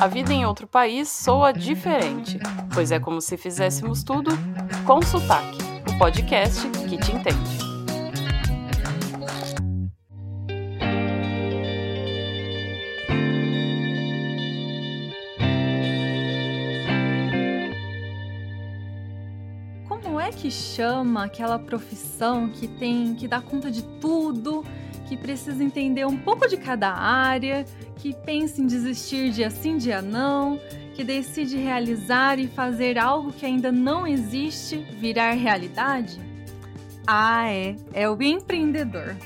A vida em outro país soa diferente, pois é como se fizéssemos tudo com sotaque. O podcast que te entende. Como é que chama aquela profissão que tem que dá conta de tudo, que precisa entender um pouco de cada área, que pensa em desistir dia sim, dia não, que decide realizar e fazer algo que ainda não existe virar realidade? Ah, é, é o empreendedor.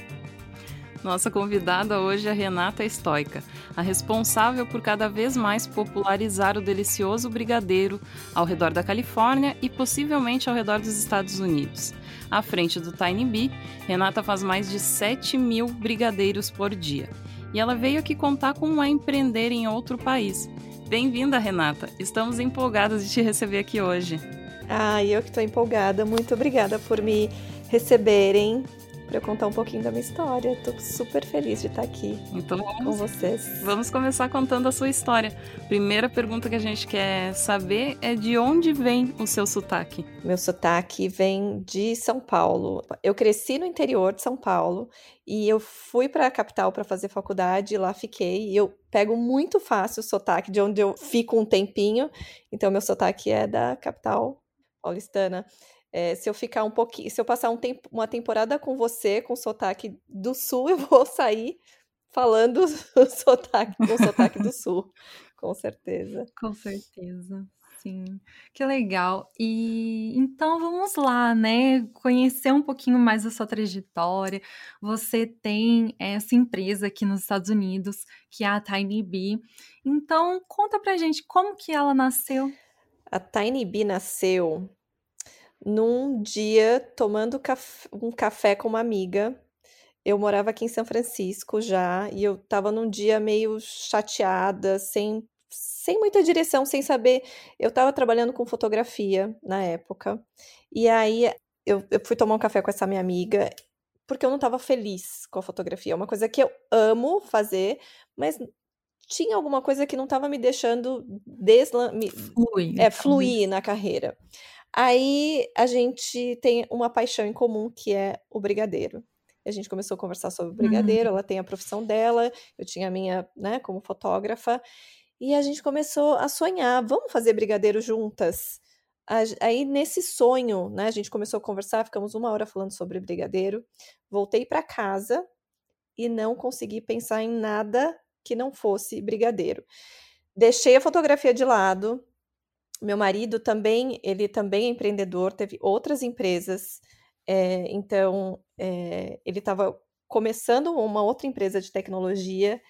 Nossa convidada hoje é Renata Stoica, a responsável por cada vez mais popularizar o delicioso brigadeiro ao redor da Califórnia e possivelmente ao redor dos Estados Unidos. À frente do Tiny Bee, Renata faz mais de 7 mil brigadeiros por dia. E ela veio aqui contar como é empreender em outro país. Bem-vinda, Renata. Estamos empolgadas de te receber aqui hoje. Ah, eu que estou empolgada. Muito obrigada por me receberem para eu contar um pouquinho da minha história. Estou super feliz de estar aqui então, vamos, com vocês. Vamos começar contando a sua história. Primeira pergunta que a gente quer saber é de onde vem o seu sotaque? Meu sotaque vem de São Paulo. Eu cresci no interior de São Paulo e eu fui para a capital para fazer faculdade, e lá fiquei. E eu pego muito fácil o sotaque de onde eu fico um tempinho. Então meu sotaque é da capital paulistana. É, se eu ficar um pouquinho, se eu passar um tempo, uma temporada com você, com sotaque do sul, eu vou sair falando o sotaque, com sotaque do sul, com certeza. Com certeza. Sim, que legal. E então vamos lá, né? Conhecer um pouquinho mais da sua trajetória. Você tem essa empresa aqui nos Estados Unidos, que é a Tiny Bee. Então, conta pra gente como que ela nasceu. A Tiny Bee nasceu num dia tomando caf um café com uma amiga. Eu morava aqui em São Francisco já, e eu estava num dia meio chateada, sem, sem muita direção, sem saber. Eu estava trabalhando com fotografia na época, e aí eu, eu fui tomar um café com essa minha amiga, porque eu não estava feliz com a fotografia. É uma coisa que eu amo fazer, mas tinha alguma coisa que não estava me deixando desla... É, fluir na carreira. Aí a gente tem uma paixão em comum que é o brigadeiro. A gente começou a conversar sobre o brigadeiro, uhum. ela tem a profissão dela, eu tinha a minha, né, como fotógrafa, e a gente começou a sonhar, vamos fazer brigadeiro juntas? Aí nesse sonho, né, a gente começou a conversar, ficamos uma hora falando sobre brigadeiro, voltei para casa e não consegui pensar em nada que não fosse brigadeiro. Deixei a fotografia de lado, meu marido também, ele também é empreendedor, teve outras empresas, é, então é, ele estava começando uma outra empresa de tecnologia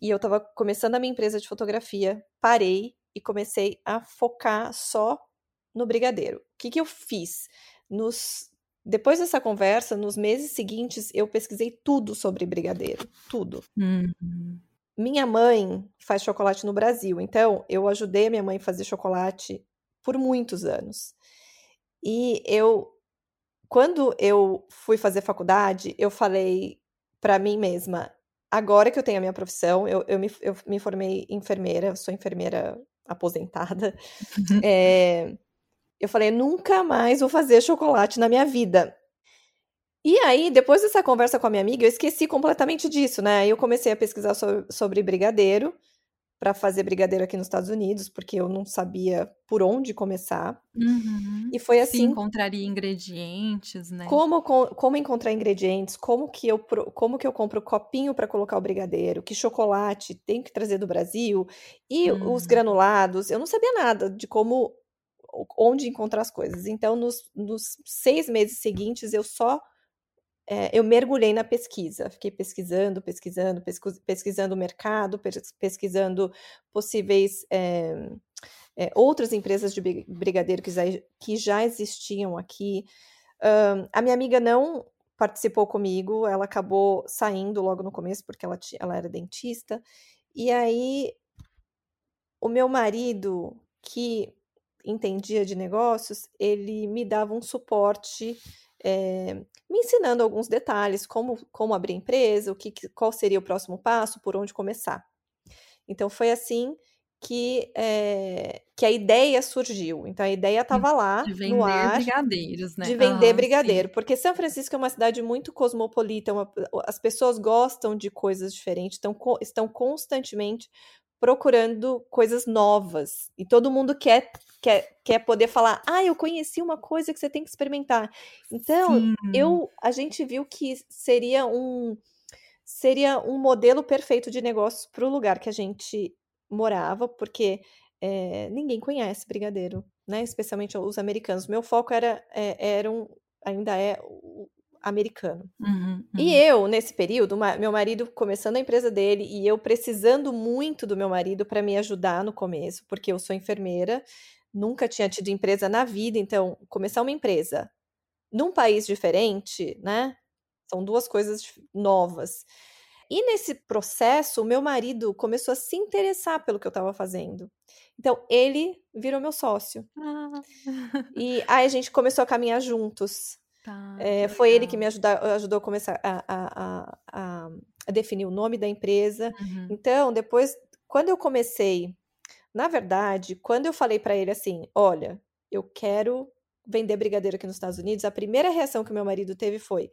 e eu estava começando a minha empresa de fotografia, parei e comecei a focar só no brigadeiro. O que, que eu fiz? Nos, depois dessa conversa, nos meses seguintes, eu pesquisei tudo sobre brigadeiro, tudo. Uhum. Minha mãe faz chocolate no Brasil, então eu ajudei a minha mãe a fazer chocolate por muitos anos. E eu, quando eu fui fazer faculdade, eu falei para mim mesma: agora que eu tenho a minha profissão, eu, eu, me, eu me formei enfermeira, sou enfermeira aposentada. é, eu falei: nunca mais vou fazer chocolate na minha vida. E aí, depois dessa conversa com a minha amiga, eu esqueci completamente disso, né? Aí eu comecei a pesquisar so sobre brigadeiro para fazer brigadeiro aqui nos Estados Unidos, porque eu não sabia por onde começar. Uhum. E foi assim. Se encontraria ingredientes, né? Como, como encontrar ingredientes, como que eu, como que eu compro copinho para colocar o brigadeiro, que chocolate tem que trazer do Brasil, e uhum. os granulados. Eu não sabia nada de como, onde encontrar as coisas. Então, nos, nos seis meses seguintes, eu só é, eu mergulhei na pesquisa, fiquei pesquisando, pesquisando, pesquisando o mercado, pesquisando possíveis é, é, outras empresas de brigadeiro que já, que já existiam aqui. Um, a minha amiga não participou comigo, ela acabou saindo logo no começo porque ela, ela era dentista. E aí, o meu marido, que entendia de negócios, ele me dava um suporte é, me ensinando alguns detalhes, como, como abrir empresa, o que, qual seria o próximo passo, por onde começar. Então foi assim que, é, que a ideia surgiu. Então, a ideia estava lá de no ar. brigadeiros, né? De vender Ah, brigadeiro. sim. Porque São Francisco é uma cidade muito cosmopolita, uma- as pessoas gostam de coisas diferentes, estão, estão constantemente procurando coisas novas. E todo mundo quer, quer, quer poder falar: ah, eu conheci uma coisa que você tem que experimentar. Então, Sim. eu, a gente viu que seria um seria um modelo perfeito de negócio para o lugar que a gente morava, porque é, ninguém conhece brigadeiro, né? Especialmente os americanos. Meu foco era, é, era um, ainda é o americano. Uhum, E uhum. eu, nesse período, ma- meu marido começando a empresa dele e eu precisando muito do meu marido para me ajudar no começo, porque eu sou enfermeira, nunca tinha tido empresa na vida, então começar uma empresa num país diferente, né? São duas coisas novas. E nesse processo, o meu marido começou a se interessar pelo que eu estava fazendo. Então, ele virou meu sócio. Ah, E aí a gente começou a caminhar juntos. Tá, É, foi ele que me ajuda- ajudou a começar a, a- a- a- definir o nome da empresa. Uhum. Então, depois, quando eu comecei, na verdade, quando eu falei para ele assim, olha, eu quero vender brigadeiro aqui nos Estados Unidos, a primeira reação que meu marido teve foi: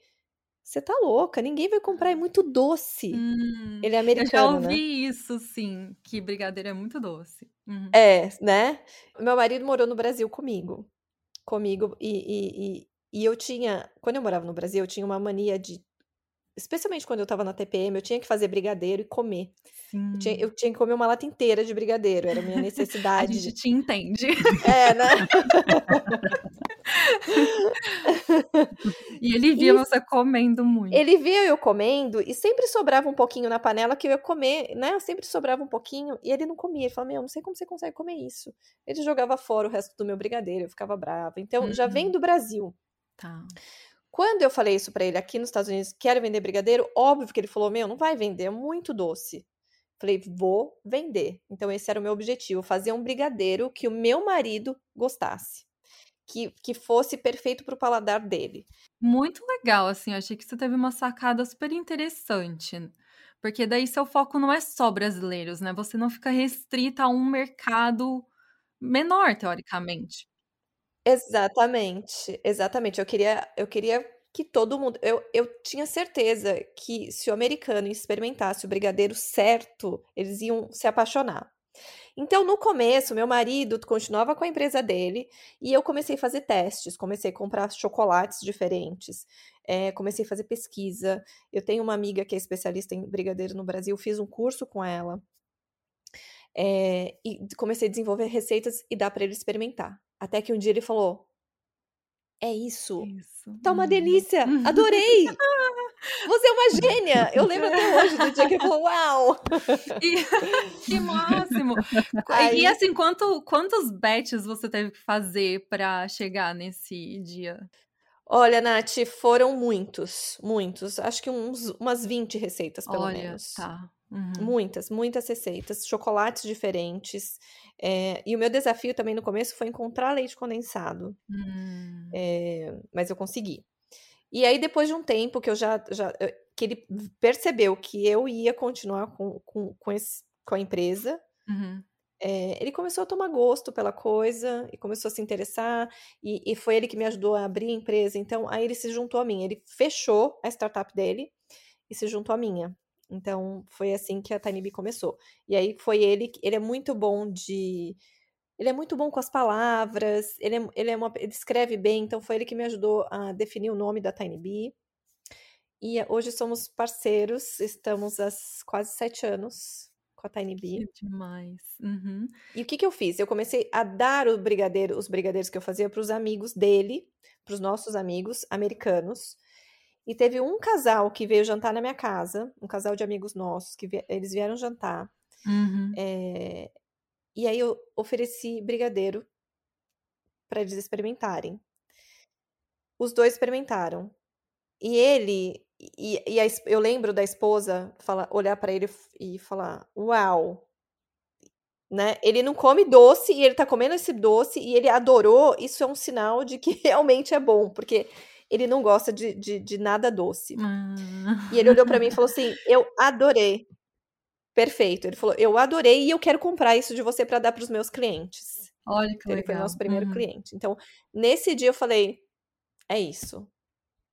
você tá louca? Ninguém vai comprar, é muito doce. Hum, Ele é eu já americano, né? ouvi isso, sim, que brigadeiro é muito doce. Uhum. É, né? Meu marido morou no Brasil comigo. Comigo. E, e, e, e eu tinha. Quando eu morava no Brasil, eu tinha uma mania de. Especialmente quando eu tava na TPM, eu tinha que fazer brigadeiro e comer. Eu tinha, eu tinha que comer uma lata inteira de brigadeiro. Era a minha A necessidade. gente de- te entende. É, né? E ele via E você comendo muito. ele via eu comendo e sempre sobrava um pouquinho na panela que eu ia comer, né? Sempre sobrava um pouquinho e ele não comia. Ele falava: Meu, não sei como você consegue comer isso. Ele jogava fora o resto do meu brigadeiro, eu ficava brava. Então, já vem Uhum. do Brasil. Tá. Quando eu falei isso pra ele aqui nos Estados Unidos, quero vender brigadeiro, óbvio que ele falou: Meu, não vai vender, é muito doce. Falei: Vou vender. Então, esse era o meu objetivo: fazer um brigadeiro que o meu marido gostasse, que, que fosse perfeito pro paladar dele. Muito legal, assim, eu achei que você teve uma sacada super interessante. Porque daí seu foco não é só brasileiros, né? Você não fica restrita a um mercado menor, teoricamente. Exatamente, exatamente. Eu queria, eu queria que todo mundo. Eu, eu tinha certeza que se o americano experimentasse o brigadeiro certo, eles iam se apaixonar. Então, no começo, meu marido continuava com a empresa dele e eu comecei a fazer testes, comecei a comprar chocolates diferentes, eh, comecei a fazer pesquisa. Eu tenho uma amiga que é especialista em brigadeiro no Brasil, fiz um curso com ela. eh, e comecei a desenvolver receitas e dar para ele experimentar. Até que um dia ele falou: É isso, Isso. tá uma Uhum. delícia, adorei! Você é uma gênia! Eu lembro até hoje do dia que ele falou: Uau! E- que máximo! E Aí- assim, quanto, quantos batches você teve que fazer pra chegar nesse dia? Olha, Nath, foram muitos, muitos. Acho que uns, umas 20 receitas, pelo Olha, menos. tá. Uhum. Muitas, muitas receitas, chocolates diferentes. É, e o meu desafio também no começo foi encontrar leite condensado. Hum. É, mas eu consegui. E aí, depois de um tempo que eu já, já eu- que ele percebeu que eu ia continuar com, com, com, esse- com a empresa, Uhum. é, ele começou a tomar gosto pela coisa e começou a se interessar. E, e foi ele que me ajudou a abrir a empresa. Então, aí ele se juntou a mim. Ele fechou a startup dele e se juntou à minha. Então, foi assim que a Tiny Bee começou. E aí foi ele, que- ele é muito bom de. Ele é muito bom com as palavras, ele, é, ele, é uma, ele escreve bem, então foi ele que me ajudou a definir o nome da Tiny Bee. E eh, hoje somos parceiros, estamos há quase sete anos com a Tiny Bee. Que demais. Uhum. E o que, que eu fiz? Eu comecei a dar o brigadeiro, os brigadeiros que eu fazia para os amigos dele, para os nossos amigos americanos. E teve um casal que veio jantar na minha casa, um casal de amigos nossos, que vie- eles vieram jantar. Uhum. é, e aí eu ofereci brigadeiro para eles experimentarem. Os dois experimentaram. E ele, e, e a eu lembro da esposa olhar para ele e falar: Uau! Né? Ele não come doce e ele tá comendo esse doce e ele adorou. Isso é um sinal de que realmente é bom, porque ele não gosta de, de, de nada doce. Ah. E ele olhou para mim e falou assim: Eu adorei. Perfeito. Ele falou: Eu adorei e eu quero comprar isso de você para dar para os meus clientes. Olha que Então, ele foi legal. nosso primeiro Uhum. cliente. Então, nesse dia eu falei: É isso.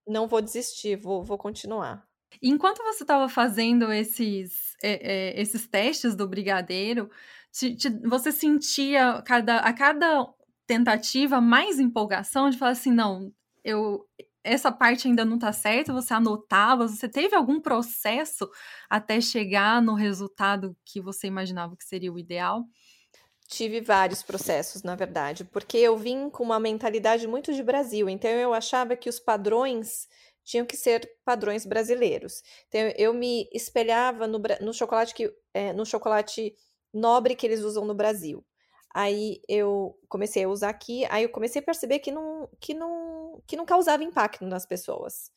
Não vou desistir, vou, vou continuar. Enquanto você estava fazendo esses, é, é, esses testes do brigadeiro, te- te- você sentia cada, a cada tentativa mais empolgação de falar assim, não, eu essa parte ainda não tá certa, você anotava, você teve algum processo até chegar no resultado que você imaginava que seria o ideal? Tive vários processos, na verdade, porque eu vim com uma mentalidade muito de Brasil, então eu achava que os padrões tinham que ser padrões brasileiros. Então eu me espelhava no, no chocolate que é, no chocolate nobre que eles usam no Brasil. Aí eu comecei a usar aqui, aí eu comecei a perceber que não, que não, que não causava impacto nas pessoas.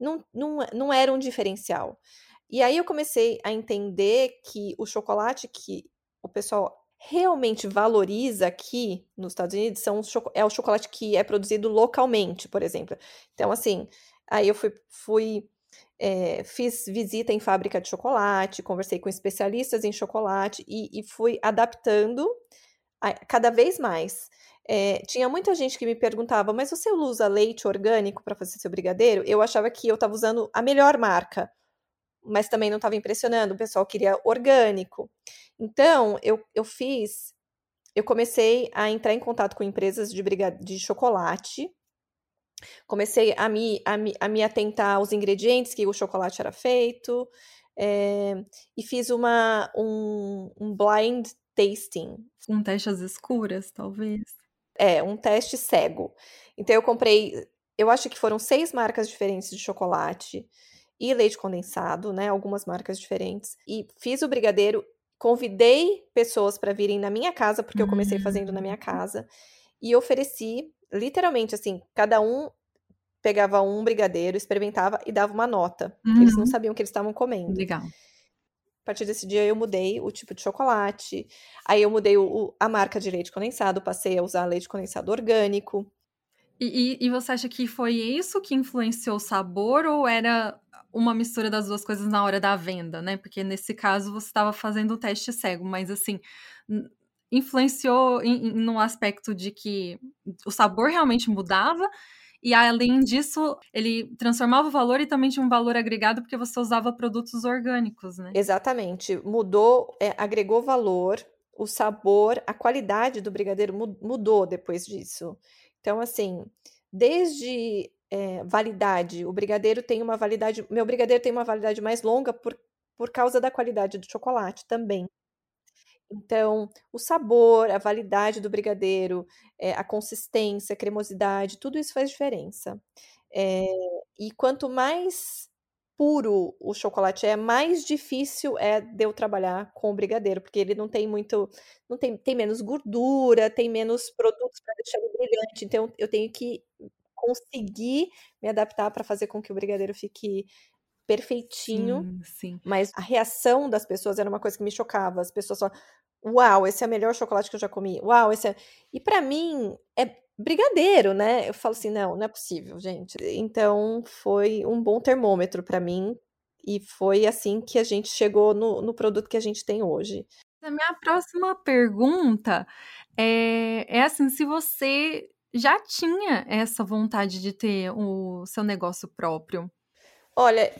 Não, não, não era um diferencial. E aí eu comecei a entender que o chocolate que o pessoal realmente valoriza aqui nos Estados Unidos são é o chocolate que é produzido localmente, por exemplo. Então, assim, aí eu fui, fui é, fiz visita em fábrica de chocolate, conversei com especialistas em chocolate e, e fui adaptando cada vez mais. É, tinha muita gente que me perguntava, mas você usa leite orgânico para fazer seu brigadeiro? Eu achava que eu estava usando a melhor marca, mas também não estava impressionando. O pessoal queria orgânico. Então, eu, eu fiz, eu comecei a entrar em contato com empresas de, de chocolate. Comecei a me, a, me, a me atentar aos ingredientes que o chocolate era feito. é, e fiz uma, um, um blind tasting. Um teste às escuras, talvez? É, um teste cego. Então eu comprei, eu acho que foram seis marcas diferentes de chocolate e leite condensado, né? Algumas marcas diferentes. E fiz o brigadeiro, convidei pessoas para virem na minha casa, porque eu comecei fazendo na minha Hum. casa, e ofereci, literalmente, assim, cada um pegava um brigadeiro, experimentava e dava uma nota. Eles não Uhum. sabiam o que eles estavam comendo. Legal. A partir desse dia eu mudei o tipo de chocolate, aí eu mudei o- a marca de leite condensado, passei a usar leite condensado orgânico. E, e- e você acha que foi isso que influenciou o sabor ou era uma mistura das duas coisas na hora da venda, né? Porque nesse caso você estava fazendo o teste cego, mas assim, influenciou em, em- no aspecto de que o sabor realmente mudava e além disso, ele transformava o valor e também tinha um valor agregado porque você usava produtos orgânicos, né? Exatamente, mudou, é, agregou valor, o sabor, a qualidade do brigadeiro mu- mudou depois disso. Então, assim, desde é, validade, o brigadeiro tem uma validade, meu brigadeiro tem uma validade mais longa por, por causa da qualidade do chocolate também. Então, o sabor, a validade do brigadeiro, eh, a consistência, a cremosidade, tudo isso faz diferença. Eh, e quanto mais puro o chocolate é, mais difícil é de eu trabalhar com o brigadeiro, porque ele não tem muito, não tem, tem menos gordura, tem menos produtos para deixar ele brilhante. Então, eu tenho que conseguir me adaptar para fazer com que o brigadeiro fique perfeitinho. Sim, sim. Mas a reação das pessoas era uma coisa que me chocava. As pessoas falavam, uau, esse é o melhor chocolate que eu já comi. Uau, esse é... E pra mim, é brigadeiro, né? Eu falo assim, não, não é possível, gente. Então, foi um bom termômetro pra mim. E foi assim que a gente chegou no, no produto que a gente tem hoje. A minha próxima pergunta é, é assim, se você já tinha essa vontade de ter o seu negócio próprio. Olha,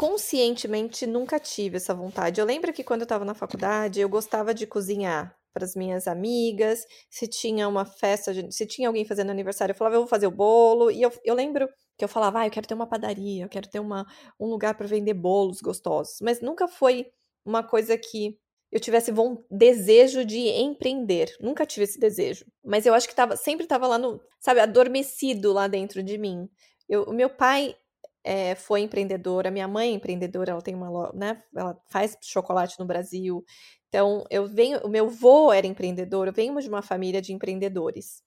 conscientemente nunca tive essa vontade. Eu lembro que quando eu estava na faculdade, eu gostava de cozinhar para as minhas amigas. Se tinha uma festa, se tinha alguém fazendo aniversário, eu falava, eu vou fazer o bolo. E eu, eu lembro que eu falava, ah, eu quero ter uma padaria, eu quero ter uma, um lugar para vender bolos gostosos. Mas nunca foi uma coisa que eu tivesse von- desejo de empreender. Nunca tive esse desejo. Mas eu acho que tava, sempre estava lá no, sabe, adormecido lá dentro de mim. O meu pai é, foi empreendedora, minha mãe é empreendedora, ela tem uma né? Ela faz chocolate no Brasil. Então, eu venho, o meu vô era empreendedor, eu venho de uma família de empreendedores.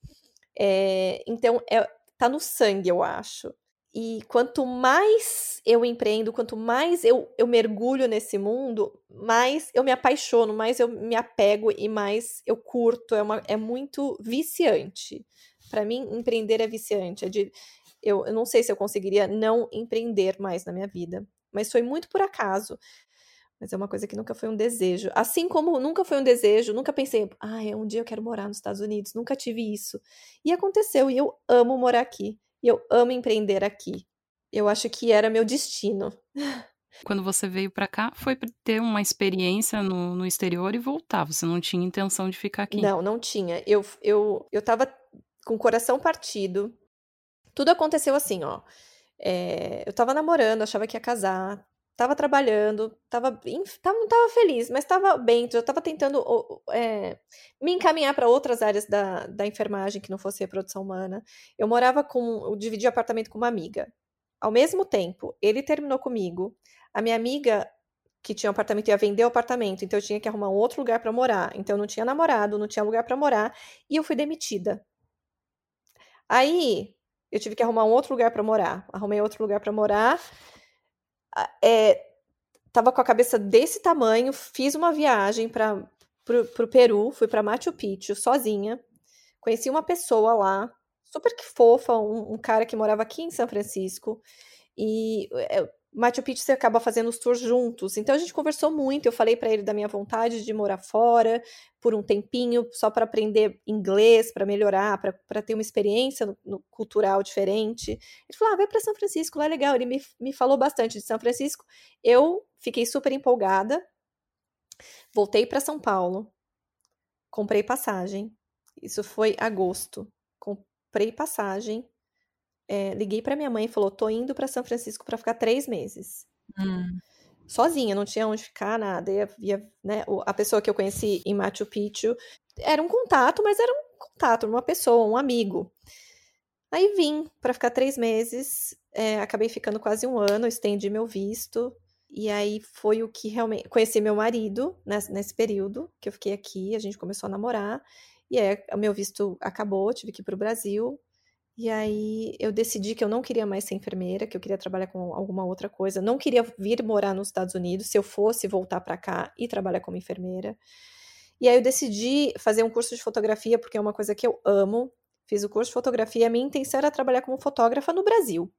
É, então, é, tá no sangue, eu acho. E quanto mais eu empreendo, quanto mais eu, eu mergulho nesse mundo, mais eu me apaixono, mais eu me apego e mais eu curto. É, uma, é muito viciante. Para mim, empreender é viciante. É de, eu, eu não sei se eu conseguiria não empreender mais na minha vida, mas foi muito por acaso. Mas é uma coisa que nunca foi um desejo. Assim como nunca foi um desejo, nunca pensei, ah, um dia eu quero morar nos Estados Unidos, nunca tive isso. E aconteceu, e eu amo morar aqui. E eu amo empreender aqui. Eu acho que era meu destino. Quando você veio para cá, foi para ter uma experiência no, no exterior e voltar. Você não tinha intenção de ficar aqui? Não, não tinha. Eu, eu, eu tava com o coração partido. Tudo aconteceu assim, ó. É, eu tava namorando, achava que ia casar, tava trabalhando, tava, tava, não tava feliz, mas tava bem, eu tava tentando é, me encaminhar para outras áreas da, da enfermagem que não fosse reprodução humana. Eu morava com, eu dividi apartamento com uma amiga. Ao mesmo tempo, ele terminou comigo, a minha amiga que tinha um apartamento ia vender o apartamento, então eu tinha que arrumar um outro lugar para morar. Então eu não tinha namorado, não tinha lugar para morar e eu fui demitida. Aí eu tive que arrumar um outro lugar para morar. Arrumei outro lugar para morar. É, tava com a cabeça desse tamanho, fiz uma viagem para pro, Peru, fui para Machu Picchu sozinha. Conheci uma pessoa lá, super que fofa, um, um cara que morava aqui em São Francisco. E é, Machu Picchu você acaba fazendo os tours juntos. Então a gente conversou muito. Eu falei para ele da minha vontade de morar fora por um tempinho, só para aprender inglês, para melhorar, para ter uma experiência no, no, cultural diferente. Ele falou: ah, vai para São Francisco, lá é legal. Ele me, me falou bastante de São Francisco. Eu fiquei super empolgada. Voltei para São Paulo, comprei passagem. Isso foi agosto. Comprei passagem é, liguei para minha mãe e falou: tô indo para São Francisco para ficar três meses. Hum. Sozinha, não tinha onde ficar, nada. Ia, ia, né, a pessoa que eu conheci em Machu Picchu era um contato, mas era um contato, uma pessoa, um amigo. Aí vim para ficar três meses, é, acabei ficando quase um ano, estendi meu visto. E aí foi o que realmente. Conheci meu marido nesse, nesse período que eu fiquei aqui, a gente começou a namorar. E aí, o meu visto acabou, tive que ir para o Brasil. E aí eu decidi que eu não queria mais ser enfermeira, que eu queria trabalhar com alguma outra coisa. Não queria vir morar nos Estados Unidos, se eu fosse voltar para cá e trabalhar como enfermeira. E aí eu decidi fazer um curso de fotografia, porque é uma coisa que eu amo. Fiz o curso de fotografia, a minha intenção era trabalhar como fotógrafa no Brasil.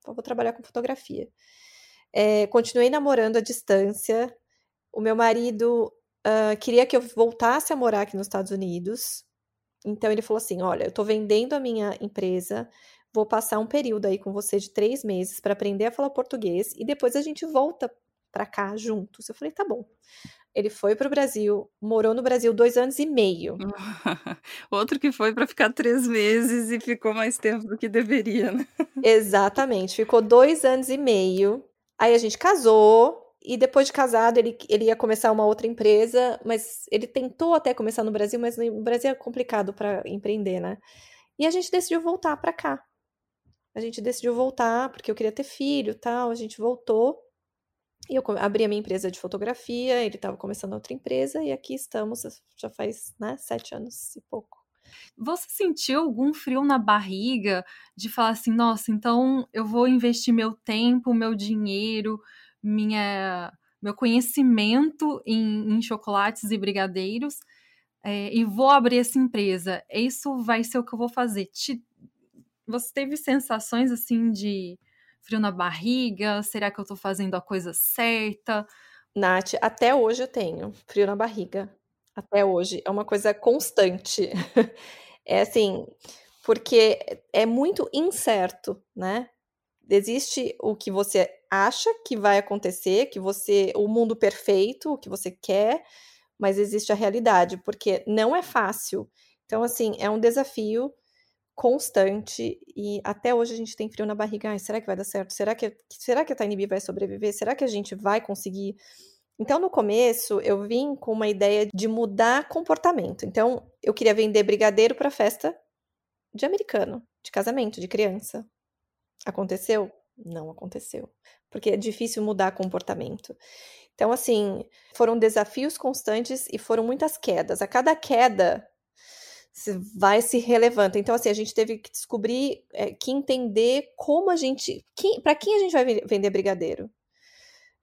Então, vou trabalhar com fotografia. É, continuei namorando à distância. O meu marido uh, queria que eu voltasse a morar aqui nos Estados Unidos. Então ele falou assim: olha, eu estou vendendo a minha empresa, vou passar um período aí com você de três meses para aprender a falar português e depois a gente volta para cá juntos. Eu falei: tá bom. Ele foi para o Brasil, morou no Brasil dois anos e meio. Outro que foi para ficar três meses e ficou mais tempo do que deveria, né? Exatamente, ficou dois anos e meio. Aí a gente casou, e depois de casado, ele, ele ia começar uma outra empresa, mas ele tentou até começar no Brasil, mas no Brasil é complicado para empreender, né? E a gente decidiu voltar para cá. A gente decidiu voltar porque eu queria ter filho, tal. A gente voltou e eu abri a minha empresa de fotografia. Ele estava começando outra empresa e aqui estamos já faz né, sete anos e pouco. Você sentiu algum frio na barriga de falar assim, nossa, então eu vou investir meu tempo, meu dinheiro minha, meu conhecimento em, em chocolates e brigadeiros é, e vou abrir essa empresa. Isso vai ser o que eu vou fazer. Te, você teve sensações assim de frio na barriga? Será que eu tô fazendo a coisa certa? Nath, até hoje eu tenho frio na barriga. Até hoje. É uma coisa constante. é assim, porque é muito incerto, né? Existe o que você acha que vai acontecer, que você, o mundo perfeito, o que você quer, mas existe a realidade, porque não é fácil. Então, assim, é um desafio constante e até hoje a gente tem frio na barriga. Ai, será que vai dar certo? Será que, será que a Tiny Bee vai sobreviver? Será que a gente vai conseguir? Então, no começo, eu vim com uma ideia de mudar comportamento. Então, eu queria vender brigadeiro para festa de americano, de casamento, de criança. Aconteceu? Não aconteceu porque é difícil mudar comportamento. Então, assim, foram desafios constantes e foram muitas quedas. A cada queda vai se relevando. Então, assim, a gente teve que descobrir, é, que entender como a gente. Para quem a gente vai vender brigadeiro?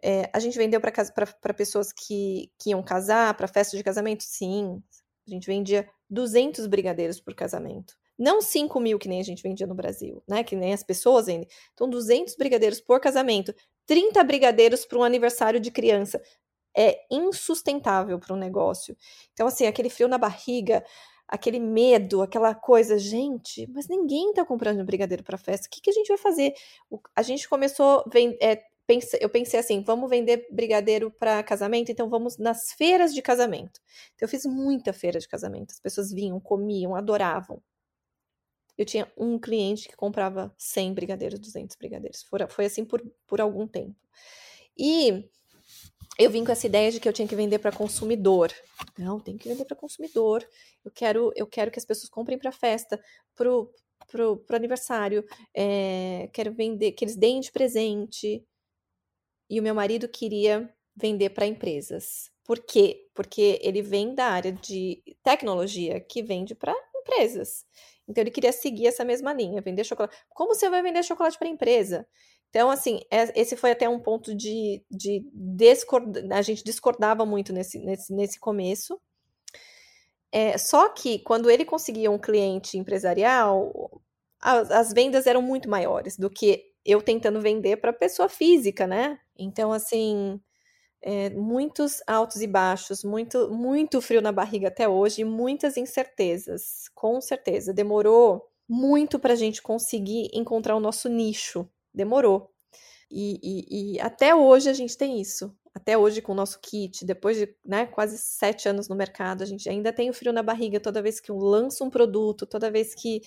É, a gente vendeu para pessoas que, que iam casar, para festa de casamento? Sim. A gente vendia 200 brigadeiros por casamento. Não 5 mil que nem a gente vendia no Brasil, né? Que nem as pessoas vendem. Então, 200 brigadeiros por casamento, 30 brigadeiros para um aniversário de criança. é insustentável para um negócio. Então, assim, aquele frio na barriga, aquele medo, aquela coisa, gente, mas ninguém tá comprando brigadeiro para festa. O que, que a gente vai fazer? O, a gente começou, vem, é, eu pensei assim, vamos vender brigadeiro para casamento, então vamos nas feiras de casamento. Então eu fiz muita feira de casamento. As pessoas vinham, comiam, adoravam. Eu tinha um cliente que comprava 100 brigadeiros, 200 brigadeiros. Foi, assim por, por algum tempo. E eu vim com essa ideia de que eu tinha que vender para consumidor. Não, tem que vender para consumidor. Eu quero, eu quero que as pessoas comprem para festa, pro, pro, pro aniversário. É, quero vender, que eles deem de presente. E o meu marido queria vender para empresas. Por quê? Porque ele vem da área de tecnologia que vende para empresas. Então ele queria seguir essa mesma linha, vender chocolate. Como você vai vender chocolate para empresa? Então, assim, é, esse foi até um ponto de, de discordar, a gente discordava muito nesse, nesse, nesse começo. É, só que quando ele conseguia um cliente empresarial, as, as vendas eram muito maiores do que eu tentando vender para pessoa física, né? Então, assim, é, muitos altos e baixos, muito, muito frio na barriga até hoje, muitas incertezas, com certeza. Demorou muito para a gente conseguir encontrar o nosso nicho, demorou. E, e, e, até hoje a gente tem isso. Até hoje, com o nosso kit, depois de né, quase sete anos no mercado, a gente ainda tem o frio na barriga toda vez que eu lanço um produto, toda vez que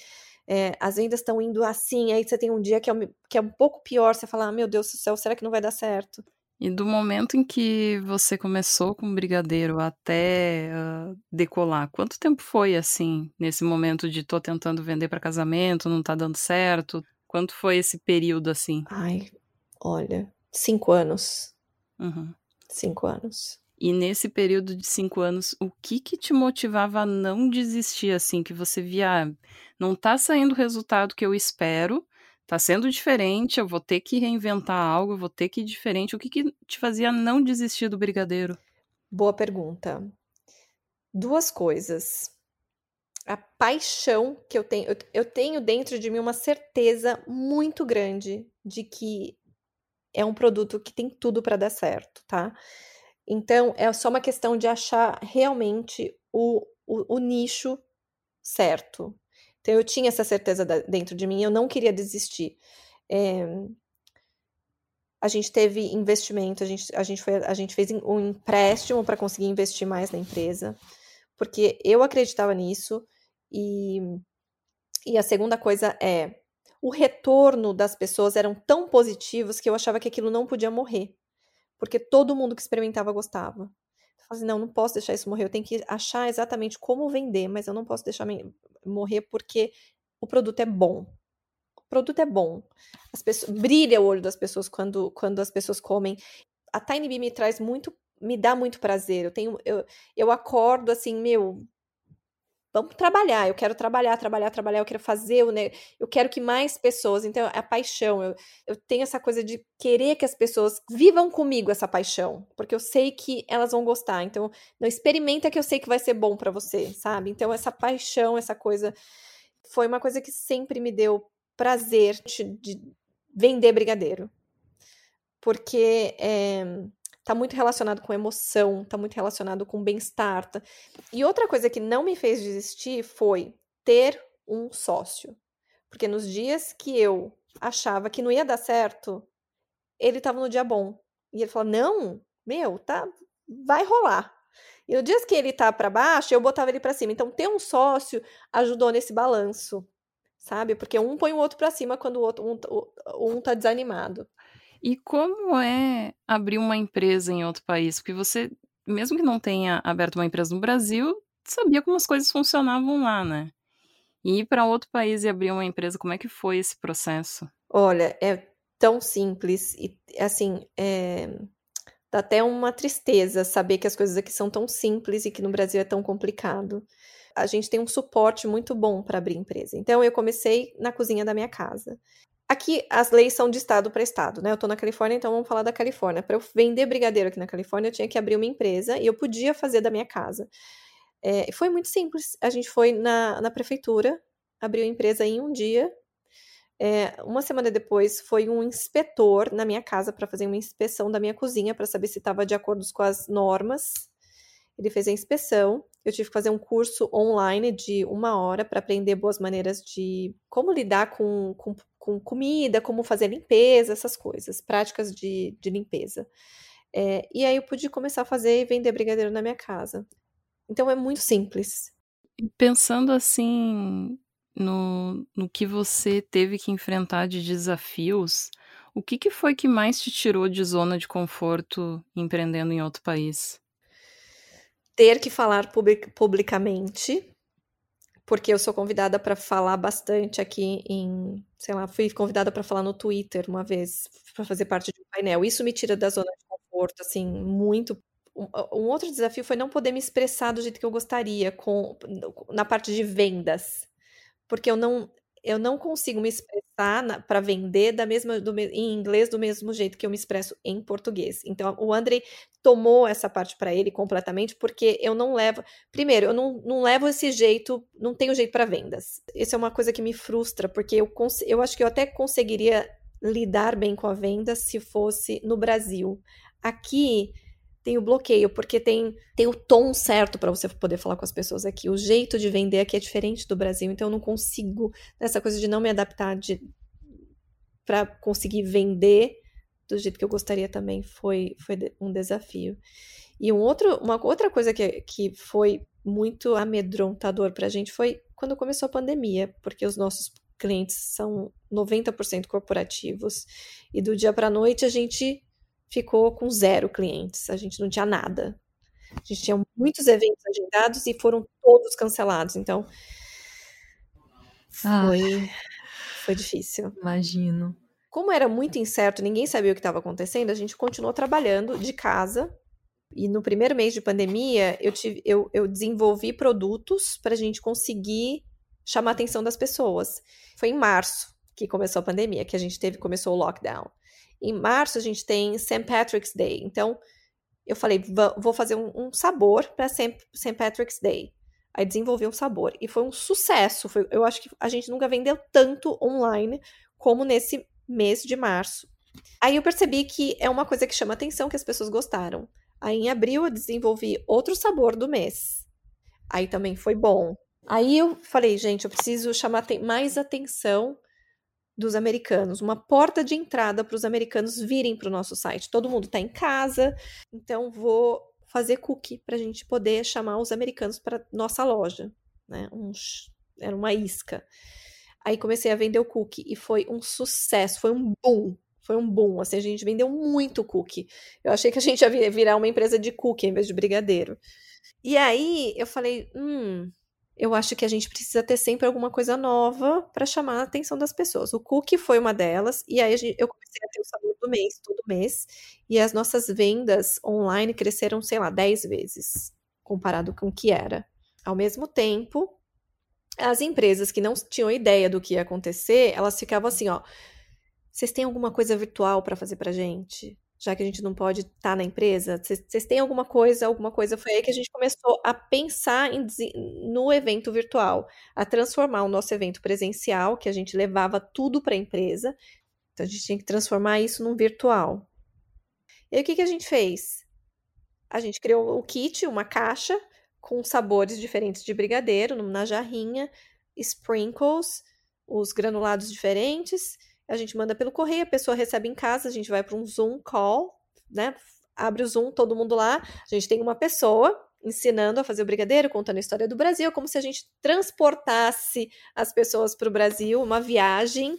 é, as vendas estão indo assim, aí você tem um dia que é, que é um pouco pior, você fala, ah, meu Deus do céu, será que não vai dar certo? E do momento em que você começou com o brigadeiro até uh, decolar, quanto tempo foi assim, nesse momento de tô tentando vender para casamento, não tá dando certo? Quanto foi esse período assim? Ai, olha, cinco anos. Uhum. Cinco anos. E nesse período de cinco anos, o que que te motivava a não desistir assim? Que você via, ah, não tá saindo o resultado que eu espero, tá sendo diferente, eu vou ter que reinventar algo, eu vou ter que ir diferente. O que que te fazia não desistir do brigadeiro? Boa pergunta. Duas coisas a paixão que eu tenho. Eu, tenho dentro de mim uma certeza muito grande de que é um produto que tem tudo para dar certo, tá? Então, é só uma questão de achar realmente o, o, o nicho certo. Então, eu tinha essa certeza da, dentro de mim, eu não queria desistir. É, a gente teve investimento, a gente, a gente, foi, a gente fez um empréstimo para conseguir investir mais na empresa, porque eu acreditava nisso, e, e a segunda coisa é o retorno das pessoas eram tão positivos que eu achava que aquilo não podia morrer. Porque todo mundo que experimentava gostava. Falei assim, não, não posso deixar isso morrer. Eu tenho que achar exatamente como vender, mas eu não posso deixar morrer porque o produto é bom. O produto é bom. As pessoas, brilha o olho das pessoas quando, quando as pessoas comem. A Tiny Bee me traz muito, me dá muito prazer. Eu tenho, eu, eu acordo assim, meu, vamos trabalhar, eu quero trabalhar, trabalhar, trabalhar, eu quero fazer, né? eu quero que mais pessoas, então é a paixão, eu, eu tenho essa coisa de querer que as pessoas vivam comigo essa paixão, porque eu sei que elas vão gostar, então não experimenta que eu sei que vai ser bom para você, sabe? Então essa paixão, essa coisa, foi uma coisa que sempre me deu prazer de, de vender brigadeiro, porque é, tá muito relacionado com emoção, tá muito relacionado com bem-estar. Tá... E outra coisa que não me fez desistir foi ter um sócio. Porque nos dias que eu achava que não ia dar certo, ele tava no dia bom. E ele falou: "Não, meu, tá, vai rolar". E nos dias que ele tá para baixo, eu botava ele para cima. Então ter um sócio ajudou nesse balanço, sabe? Porque um põe o outro para cima quando o outro um, um tá desanimado. E como é abrir uma empresa em outro país? Porque você, mesmo que não tenha aberto uma empresa no Brasil, sabia como as coisas funcionavam lá, né? E ir para outro país e abrir uma empresa, como é que foi esse processo? Olha, é tão simples e assim, é... dá até uma tristeza saber que as coisas aqui são tão simples e que no Brasil é tão complicado. A gente tem um suporte muito bom para abrir empresa. Então eu comecei na cozinha da minha casa. Aqui as leis são de estado para estado, né? Eu tô na Califórnia, então vamos falar da Califórnia. Para eu vender brigadeiro aqui na Califórnia, eu tinha que abrir uma empresa e eu podia fazer da minha casa. É, foi muito simples. A gente foi na, na prefeitura, abriu a empresa em um dia, É, uma semana depois foi um inspetor na minha casa para fazer uma inspeção da minha cozinha para saber se estava de acordo com as normas. Ele fez a inspeção. Eu tive que fazer um curso online de uma hora para aprender boas maneiras de como lidar com, com, com, comida, como fazer limpeza, essas coisas, práticas de, de limpeza. É, e aí eu pude começar a fazer e vender brigadeiro na minha casa. Então é muito simples. Pensando assim no, no que você teve que enfrentar de desafios, o que, que foi que mais te tirou de zona de conforto empreendendo em outro país? Ter que falar public, publicamente, porque eu sou convidada para falar bastante aqui em, sei lá, fui convidada para falar no Twitter uma vez, para fazer parte de um painel. Isso me tira da zona de conforto, assim, muito. Um, outro desafio foi não poder me expressar do jeito que eu gostaria com, na parte de vendas porque eu não eu não consigo me expressar para vender da mesma do, em inglês do mesmo jeito que eu me expresso em português. Então o André tomou essa parte para ele completamente porque eu não levo, primeiro, eu não, não levo esse jeito, não tenho jeito para vendas. Isso é uma coisa que me frustra porque eu eu acho que eu até conseguiria lidar bem com a venda se fosse no Brasil. Aqui tem o bloqueio, porque tem, tem o tom certo para você poder falar com as pessoas aqui. O jeito de vender aqui é diferente do Brasil, então eu não consigo, essa coisa de não me adaptar de para conseguir vender do jeito que eu gostaria também foi, foi um desafio. E um outro, uma outra coisa que, que foi muito amedrontador para a gente foi quando começou a pandemia, porque os nossos clientes são 90% corporativos e do dia para noite a gente ficou com zero clientes. A gente não tinha nada. A gente tinha muitos eventos agendados e foram todos cancelados. Então, ah, foi, foi difícil. Imagino. Como era muito incerto, ninguém sabia o que estava acontecendo, a gente continuou trabalhando de casa. E no primeiro mês de pandemia, eu, tive, eu, eu desenvolvi produtos para a gente conseguir chamar a atenção das pessoas. Foi em março que começou a pandemia, que a gente teve, começou o lockdown. Em março a gente tem St. Patrick's Day. Então eu falei, vou fazer um, um sabor para St. Patrick's Day. Aí desenvolvi um sabor e foi um sucesso. Foi, eu acho que a gente nunca vendeu tanto online como nesse mês de março. Aí eu percebi que é uma coisa que chama atenção, que as pessoas gostaram. Aí em abril eu desenvolvi outro sabor do mês. Aí também foi bom. Aí eu falei, gente, eu preciso chamar mais atenção dos americanos, uma porta de entrada para os americanos virem para o nosso site. Todo mundo está em casa, então vou fazer cookie para a gente poder chamar os americanos para nossa loja, né? Um, era uma isca. Aí comecei a vender o cookie e foi um sucesso, foi um boom. Foi um boom, assim, a gente vendeu muito cookie. Eu achei que a gente ia virar uma empresa de cookie em vez de brigadeiro. E aí eu falei, hum, eu acho que a gente precisa ter sempre alguma coisa nova para chamar a atenção das pessoas. O cookie foi uma delas, e aí eu comecei a ter o sabor do mês, todo mês, e as nossas vendas online cresceram, sei lá, 10 vezes, comparado com o que era. Ao mesmo tempo, as empresas que não tinham ideia do que ia acontecer, elas ficavam assim, ó, vocês têm alguma coisa virtual para fazer pra gente? Já que a gente não pode estar tá na empresa? Vocês têm alguma coisa, alguma coisa? Foi aí que a gente começou a pensar em, no evento virtual, a transformar o nosso evento presencial, que a gente levava tudo para a empresa, então a gente tinha que transformar isso num virtual. E aí o que, que a gente fez? A gente criou o kit, uma caixa com sabores diferentes de brigadeiro na jarrinha, sprinkles, os granulados diferentes a gente manda pelo correio, a pessoa recebe em casa, a gente vai para um Zoom call, né? Abre o Zoom, todo mundo lá. A gente tem uma pessoa ensinando a fazer o brigadeiro, contando a história do Brasil, como se a gente transportasse as pessoas para o Brasil, uma viagem.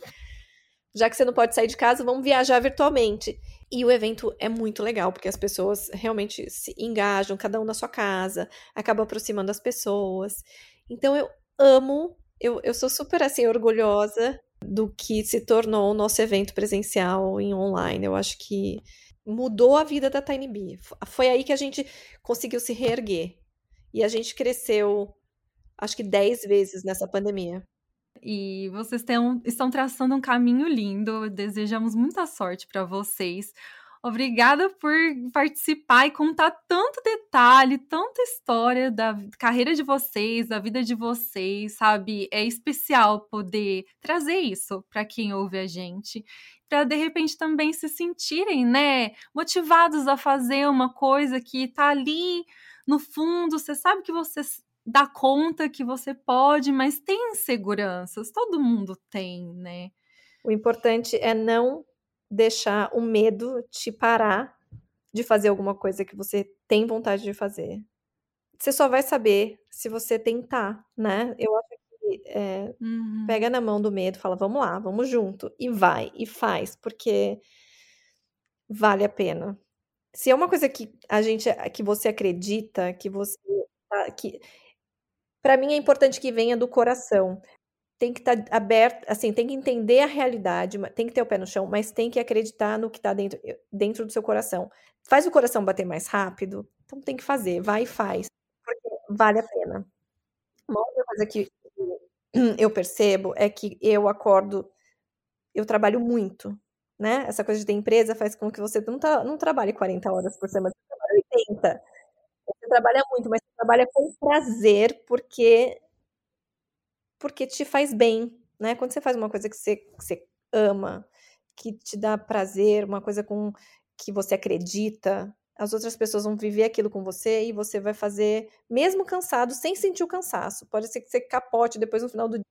Já que você não pode sair de casa, vamos viajar virtualmente. E o evento é muito legal, porque as pessoas realmente se engajam, cada um na sua casa, acaba aproximando as pessoas. Então eu amo, eu, eu sou super assim orgulhosa do que se tornou o nosso evento presencial em online. Eu acho que mudou a vida da Tiny Bee. Foi aí que a gente conseguiu se reerguer. E a gente cresceu, acho que 10 vezes nessa pandemia. E vocês têm, estão traçando um caminho lindo. Desejamos muita sorte para vocês. Obrigada por participar e contar tanto detalhe, tanta história da carreira de vocês, da vida de vocês, sabe? É especial poder trazer isso para quem ouve a gente, para de repente também se sentirem, né, motivados a fazer uma coisa que tá ali no fundo, você sabe que você dá conta que você pode, mas tem inseguranças, todo mundo tem, né? O importante é não deixar o medo te parar de fazer alguma coisa que você tem vontade de fazer. Você só vai saber se você tentar, né? Eu acho que é, uhum. pega na mão do medo, fala, vamos lá, vamos junto, e vai, e faz, porque vale a pena. Se é uma coisa que a gente, que você acredita, que você, tá, que para mim é importante que venha do coração tem que estar tá aberto, assim, tem que entender a realidade, tem que ter o pé no chão, mas tem que acreditar no que está dentro, dentro do seu coração. Faz o coração bater mais rápido, então tem que fazer, vai e faz, porque vale a pena. Uma outra coisa que eu percebo é que eu acordo, eu trabalho muito, né? Essa coisa de ter empresa faz com que você não, tá, não trabalhe 40 horas por semana, você trabalha 80. Você trabalha muito, mas você trabalha com prazer, porque porque te faz bem, né? Quando você faz uma coisa que você, que você ama, que te dá prazer, uma coisa com que você acredita, as outras pessoas vão viver aquilo com você e você vai fazer, mesmo cansado, sem sentir o cansaço. Pode ser que você capote depois no final do dia,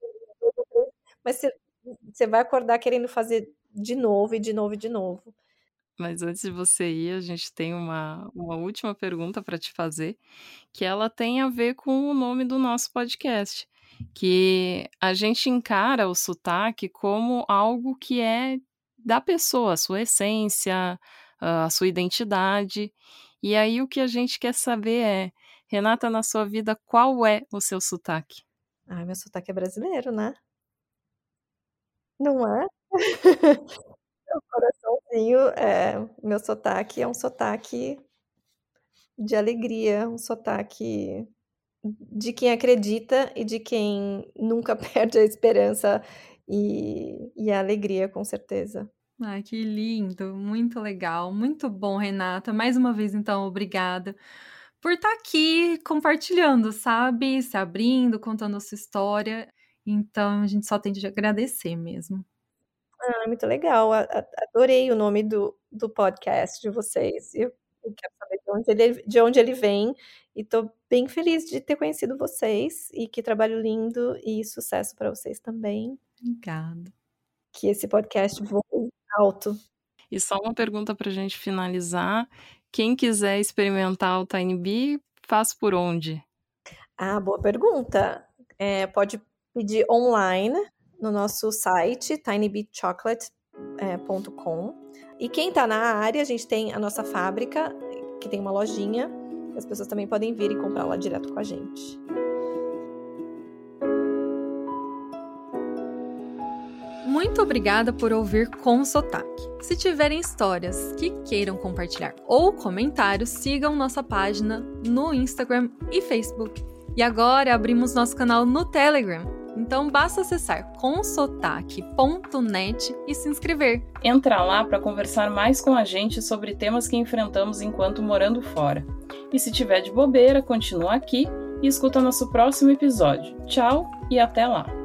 mas você, você vai acordar querendo fazer de novo e de novo e de novo. Mas antes de você ir, a gente tem uma, uma última pergunta para te fazer, que ela tem a ver com o nome do nosso podcast que a gente encara o sotaque como algo que é da pessoa, a sua essência, a sua identidade. E aí o que a gente quer saber é, Renata, na sua vida, qual é o seu sotaque? Ai, meu sotaque é brasileiro, né? Não é? meu coraçãozinho, é, meu sotaque é um sotaque de alegria, um sotaque de quem acredita e de quem nunca perde a esperança e, e a alegria, com certeza. Ai, que lindo, muito legal, muito bom, Renata. Mais uma vez, então, obrigada por estar tá aqui compartilhando, sabe? Se abrindo, contando a sua história. Então, a gente só tem de agradecer mesmo. Ah, muito legal. Adorei o nome do, do podcast de vocês. Eu eu quero saber de onde ele, de onde ele vem. E estou bem feliz de ter conhecido vocês. E que trabalho lindo e sucesso para vocês também. Obrigada. Que esse podcast voe alto. E só uma pergunta para a gente finalizar. Quem quiser experimentar o Tiny Bee, faz por onde? Ah, boa pergunta. É, pode pedir online no nosso site, tinybeechocolate.com. E quem está na área, a gente tem a nossa fábrica, que tem uma lojinha. As pessoas também podem vir e comprar lá direto com a gente. Muito obrigada por ouvir com sotaque. Se tiverem histórias que queiram compartilhar ou comentários, sigam nossa página no Instagram e Facebook. E agora abrimos nosso canal no Telegram então basta acessar consotaque.net e se inscrever. Entra lá para conversar mais com a gente sobre temas que enfrentamos enquanto morando fora. E se tiver de bobeira, continua aqui e escuta nosso próximo episódio. Tchau e até lá!